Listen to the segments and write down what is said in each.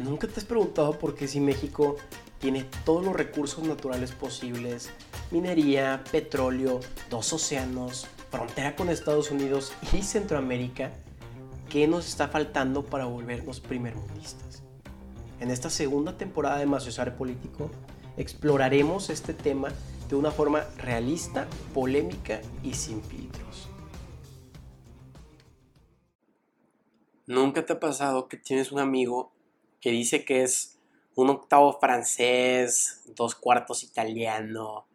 ¿Nunca te has preguntado por qué si México tiene todos los recursos naturales posibles, minería, petróleo, dos océanos, frontera con Estados Unidos y Centroamérica, qué nos está faltando para volvernos primermundistas? En esta segunda temporada de Maciosar Político exploraremos este tema de una forma realista, polémica y sin filtros. ¿Nunca te ha pasado que tienes un amigo que dice que es un octavo francés, dos cuartos italiano,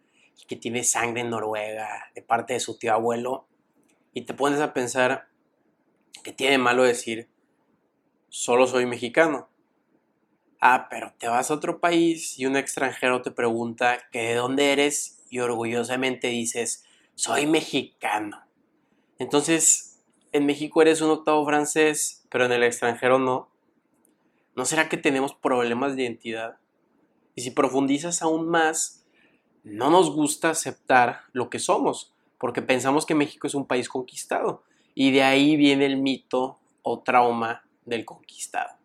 y que tiene sangre noruega de parte de su tío abuelo, y te pones a pensar que tiene malo decir, solo soy mexicano. Ah, pero te vas a otro país y un extranjero te pregunta que de dónde eres y orgullosamente dices, soy mexicano. Entonces, en México eres un octavo francés, pero en el extranjero no. ¿No será que tenemos problemas de identidad? Y si profundizas aún más, no nos gusta aceptar lo que somos, porque pensamos que México es un país conquistado. Y de ahí viene el mito o trauma del conquistado,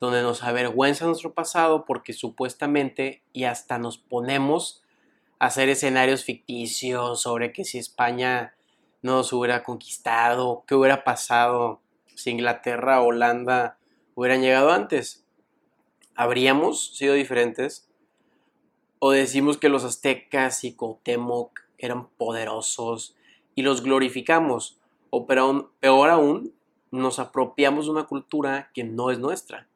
donde nos avergüenza nuestro pasado porque supuestamente y hasta nos ponemos a hacer escenarios ficticios sobre que si España no nos hubiera conquistado, qué hubiera pasado si Inglaterra Holanda hubieran llegado antes. ¿Habríamos sido diferentes? ¿O decimos que los aztecas y Cuauhtémoc eran poderosos y los glorificamos? ¿O peor aún, nos apropiamos de una cultura que no es nuestra?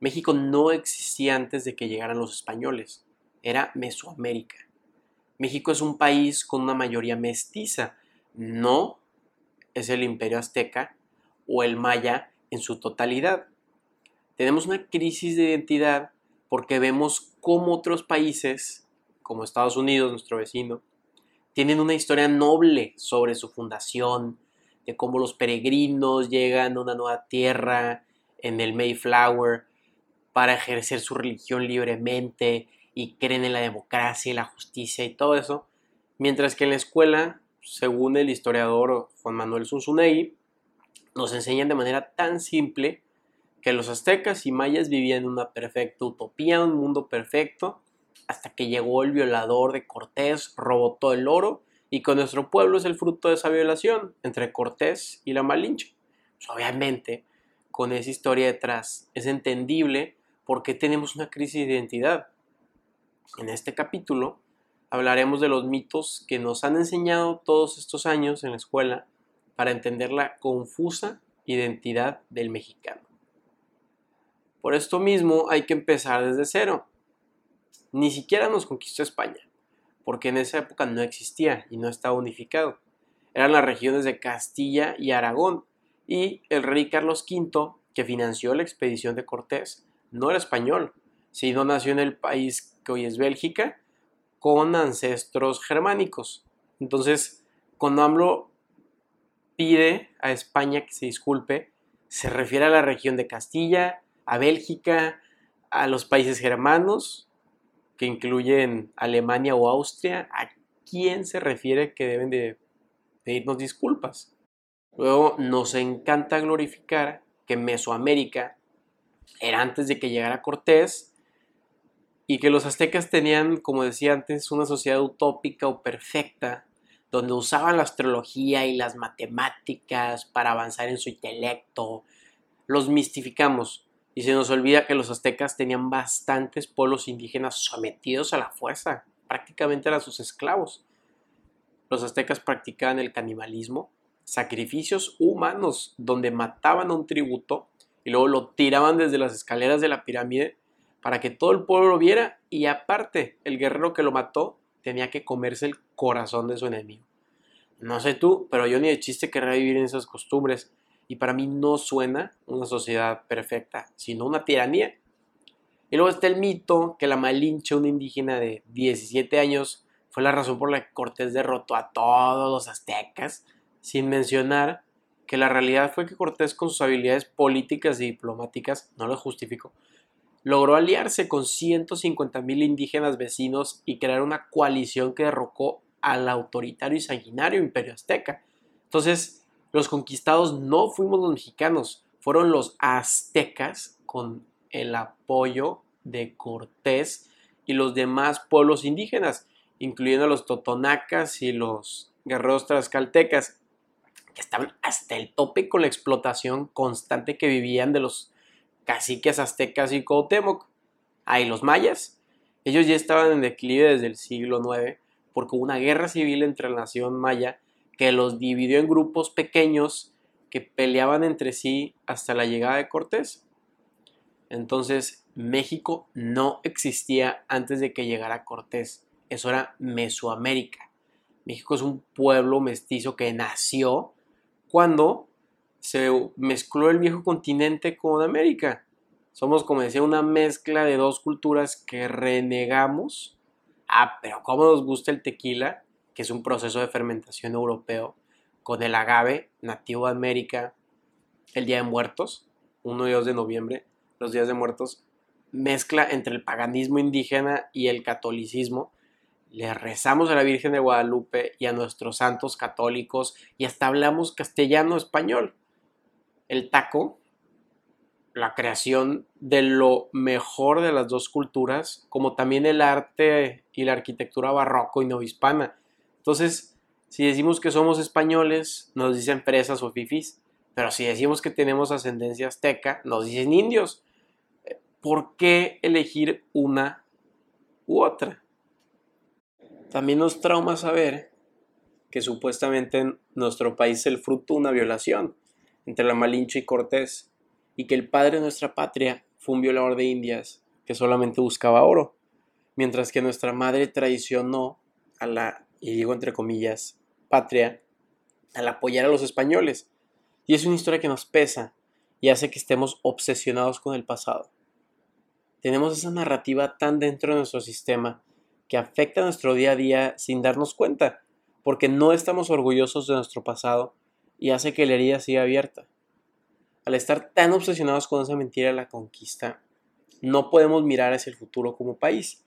México no existía antes de que llegaran los españoles. Era Mesoamérica. México es un país con una mayoría mestiza. No es el imperio azteca o el maya en su totalidad. Tenemos una crisis de identidad porque vemos cómo otros países, como Estados Unidos, nuestro vecino, tienen una historia noble sobre su fundación, de cómo los peregrinos llegan a una nueva tierra en el Mayflower para ejercer su religión libremente y creen en la democracia y la justicia y todo eso, mientras que en la escuela, según el historiador Juan Manuel Zunzunegui, nos enseñan de manera tan simple que los aztecas y mayas vivían en una perfecta utopía, un mundo perfecto, hasta que llegó el violador de Cortés, robó todo el oro y con nuestro pueblo es el fruto de esa violación entre Cortés y la Malinche. Pues, obviamente, con esa historia detrás, es entendible por qué tenemos una crisis de identidad. En este capítulo hablaremos de los mitos que nos han enseñado todos estos años en la escuela para entender la confusa identidad del mexicano. Por esto mismo hay que empezar desde cero. Ni siquiera nos conquistó España, porque en esa época no existía y no estaba unificado. Eran las regiones de Castilla y Aragón, y el rey Carlos V, que financió la expedición de Cortés, no era español, sino nació en el país que hoy es Bélgica, con ancestros germánicos. Entonces, cuando AMLO pide a España que se disculpe, se refiere a la región de Castilla, a Bélgica, a los países germanos, que incluyen Alemania o Austria, ¿a quién se refiere que deben de pedirnos disculpas? Luego nos encanta glorificar que Mesoamérica era antes de que llegara Cortés y que los aztecas tenían, como decía antes, una sociedad utópica o perfecta, donde usaban la astrología y las matemáticas para avanzar en su intelecto. Los mistificamos, y se nos olvida que los aztecas tenían bastantes pueblos indígenas sometidos a la fuerza, prácticamente eran sus esclavos. Los aztecas practicaban el canibalismo, sacrificios humanos, donde mataban a un tributo y luego lo tiraban desde las escaleras de la pirámide para que todo el pueblo lo viera y aparte el guerrero que lo mató tenía que comerse el corazón de su enemigo. No sé tú, pero yo ni de chiste querría vivir en esas costumbres y para mí no suena una sociedad perfecta, sino una tiranía. Y luego está el mito que la Malinche, una indígena de 17 años, fue la razón por la que Cortés derrotó a todos los aztecas, sin mencionar que la realidad fue que Cortés con sus habilidades políticas y diplomáticas, no lo justifico, logró aliarse con 150 mil indígenas vecinos y crear una coalición que derrocó al autoritario y sanguinario imperio azteca. Entonces, los conquistados no fuimos los mexicanos, fueron los aztecas con el apoyo de Cortés y los demás pueblos indígenas, incluyendo los totonacas y los guerreros tlaxcaltecas, que estaban hasta el tope con la explotación constante que vivían de los caciques aztecas y Cuauhtémoc. Ahí los mayas, ellos ya estaban en declive desde el siglo IX porque hubo una guerra civil entre la nación maya que los dividió en grupos pequeños que peleaban entre sí hasta la llegada de Cortés. Entonces, México no existía antes de que llegara Cortés. Eso era Mesoamérica. México es un pueblo mestizo que nació cuando se mezcló el viejo continente con América. Somos, como decía, una mezcla de dos culturas que renegamos. Ah, pero cómo nos gusta el tequila, que es un proceso de fermentación europeo, con el agave, nativo de América, el Día de Muertos, 1 y 2 de noviembre, los Días de Muertos, mezcla entre el paganismo indígena y el catolicismo. Le rezamos a la Virgen de Guadalupe y a nuestros santos católicos y hasta hablamos castellano-español. El taco, la creación de lo mejor de las dos culturas, como también el arte y la arquitectura barroco y novohispana. Entonces, si decimos que somos españoles, nos dicen fresas o fifis, pero si decimos que tenemos ascendencia azteca, nos dicen indios. ¿Por qué elegir una u otra? También nos trauma saber que supuestamente en nuestro país es el fruto de una violación entre la Malinche y Cortés y que el padre de nuestra patria fue un violador de indias que solamente buscaba oro, mientras que nuestra madre traicionó a la, y digo entre comillas, patria al apoyar a los españoles. Y es una historia que nos pesa y hace que estemos obsesionados con el pasado. Tenemos esa narrativa tan dentro de nuestro sistema que afecta a nuestro día a día sin darnos cuenta, porque no estamos orgullosos de nuestro pasado y hace que la herida siga abierta. Al estar tan obsesionados con esa mentira de la conquista, no podemos mirar hacia el futuro como país.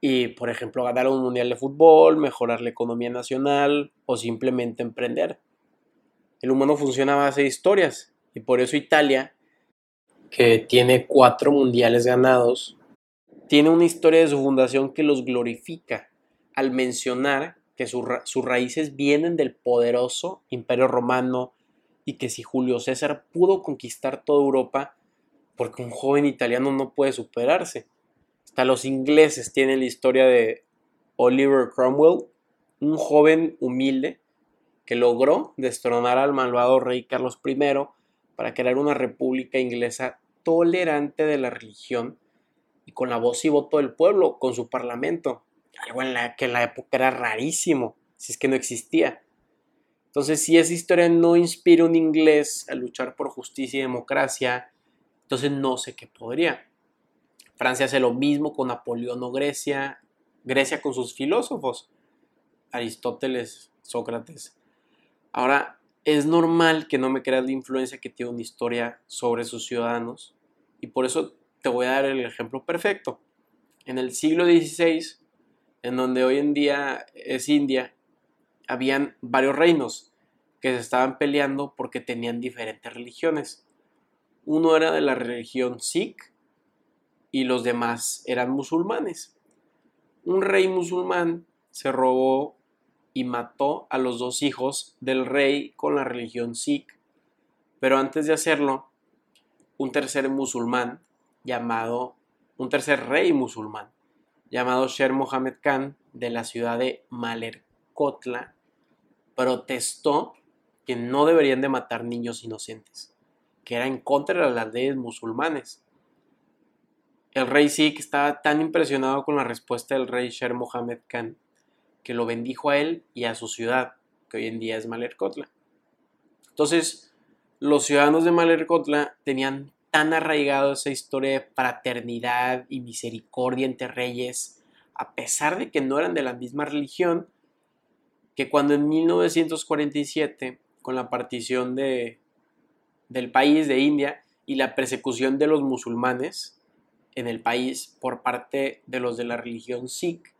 Y, por ejemplo, ganar un mundial de fútbol, mejorar la economía nacional o simplemente emprender. El humano funciona a base de historias y por eso Italia, que tiene cuatro mundiales ganados, tiene una historia de su fundación que los glorifica al mencionar que sus raíces vienen del poderoso imperio romano y que si Julio César pudo conquistar toda Europa, porque un joven italiano no puede superarse. Los ingleses tienen la historia de Oliver Cromwell, un joven humilde que logró destronar al malvado rey Carlos I para crear una república inglesa tolerante de la religión y con la voz y voto del pueblo, con su parlamento, algo en la que en la época era rarísimo, si es que no existía. Entonces, si esa historia no inspira a un inglés a luchar por justicia y democracia, entonces no sé qué podría. Francia hace lo mismo con Napoleón o Grecia, Grecia con sus filósofos, Aristóteles, Sócrates. Ahora, es normal que no me creas la influencia que tiene una historia sobre sus ciudadanos, y por eso te voy a dar el ejemplo perfecto. En el siglo XVI, en donde hoy en día es India, habían varios reinos que se estaban peleando porque tenían diferentes religiones. Uno era de la religión Sikh y los demás eran musulmanes. Un rey musulmán se robó y mató a los dos hijos del rey con la religión Sikh, pero antes de hacerlo, un tercer musulmán llamado, un tercer rey musulmán llamado Sher Mohammed Khan de la ciudad de Malerkotla protestó que no deberían de matar niños inocentes, que era en contra de las leyes musulmanes. El rey Sikh estaba tan impresionado con la respuesta del rey Sher Mohammed Khan que lo bendijo a él y a su ciudad, que hoy en día es Malerkotla. Entonces, los ciudadanos de Malerkotla tenían tan arraigado esa historia de fraternidad y misericordia entre reyes, a pesar de que no eran de la misma religión, que cuando en 1947, con la partición de, del país de India y la persecución de los musulmanes en el país por parte de los de la religión Sikh,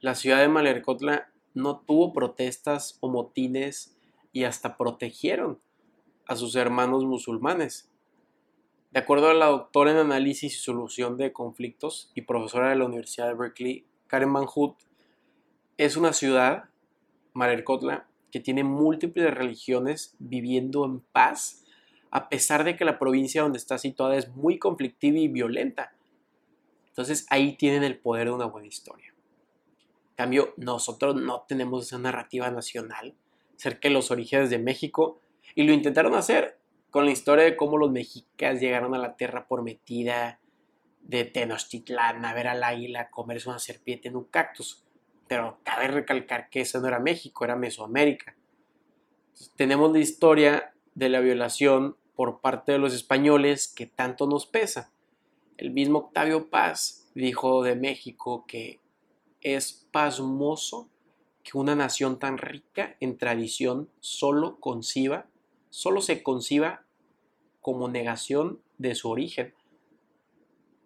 la ciudad de Malerkotla no tuvo protestas o motines y hasta protegieron a sus hermanos musulmanes. De acuerdo a la doctora en análisis y solución de conflictos y profesora de la Universidad de Berkeley, Karen Van Hout, es una ciudad, Marerkotla, que tiene múltiples religiones viviendo en paz, a pesar de que la provincia donde está situada es muy conflictiva y violenta. Entonces ahí tienen el poder de una buena historia. En cambio, nosotros no tenemos esa narrativa nacional cerca de los orígenes de México y lo intentaron hacer con la historia de cómo los mexicas llegaron a la tierra prometida de Tenochtitlán a ver al águila comerse una serpiente en un cactus. Pero cabe recalcar que eso no era México, era Mesoamérica. tenemos la historia de la violación por parte de los españoles que tanto nos pesa. El mismo Octavio Paz dijo de México que es pasmoso que una nación tan rica en tradición solo conciba, solo se conciba como negación de su origen.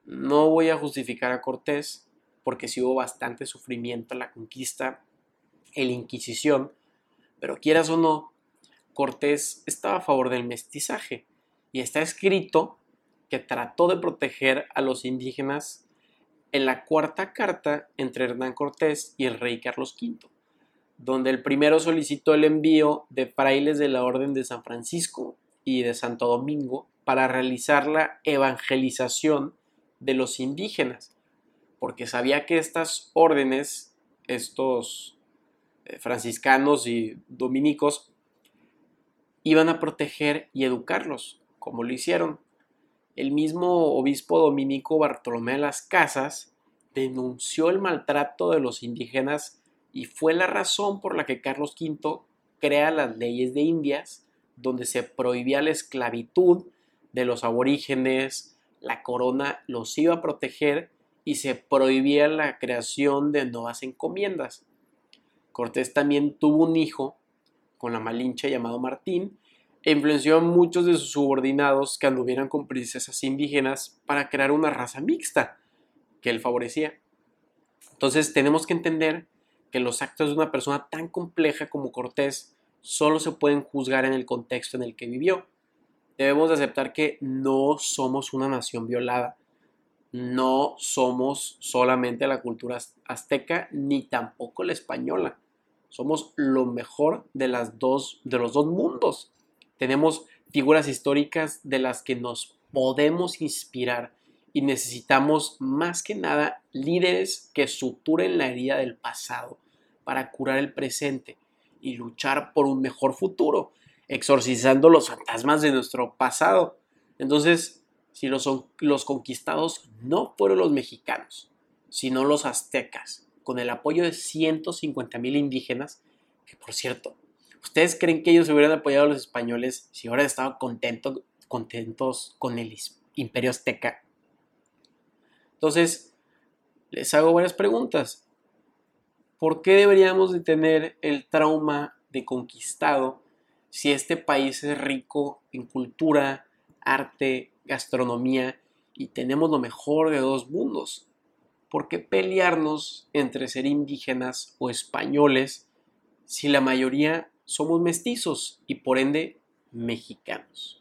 No voy a justificar a Cortés, porque sí hubo bastante sufrimiento en la conquista, en la Inquisición, pero quieras o no, Cortés estaba a favor del mestizaje y está escrito que trató de proteger a los indígenas en la cuarta carta entre Hernán Cortés y el rey Carlos V, donde el primero solicitó el envío de frailes de la Orden de San Francisco y de Santo Domingo para realizar la evangelización de los indígenas, porque sabía que estas órdenes, estos eh, franciscanos y dominicos, iban a proteger y educarlos, como lo hicieron. El mismo obispo dominico Bartolomé de las Casas denunció el maltrato de los indígenas y fue la razón por la que Carlos V crea las leyes de Indias, donde se prohibía la esclavitud de los aborígenes, la corona los iba a proteger y se prohibía la creación de nuevas encomiendas. Cortés también tuvo un hijo con la Malinche llamado Martín e influenció a muchos de sus subordinados que anduvieran con princesas indígenas para crear una raza mixta que él favorecía. Entonces tenemos que entender que los actos de una persona tan compleja como Cortés solo se pueden juzgar en el contexto en el que vivió. Debemos de aceptar que no somos una nación violada, no somos solamente la cultura azteca ni tampoco la española. Somos lo mejor de, las dos, de los dos mundos. Tenemos figuras históricas de las que nos podemos inspirar y necesitamos más que nada líderes que suturen la herida del pasado para curar el presente y luchar por un mejor futuro, exorcizando los fantasmas de nuestro pasado. Entonces, si los, los conquistados no fueron los mexicanos, sino los aztecas, con el apoyo de 150 mil indígenas, que por cierto, ¿ustedes creen que ellos hubieran apoyado a los españoles si hubieran estado contentos con el imperio azteca? Entonces, les hago varias preguntas. ¿Por qué deberíamos de tener el trauma de conquistado si este país es rico en cultura, arte, gastronomía y tenemos lo mejor de dos mundos. ¿Por qué pelearnos entre ser indígenas o españoles si la mayoría somos mestizos y por ende mexicanos?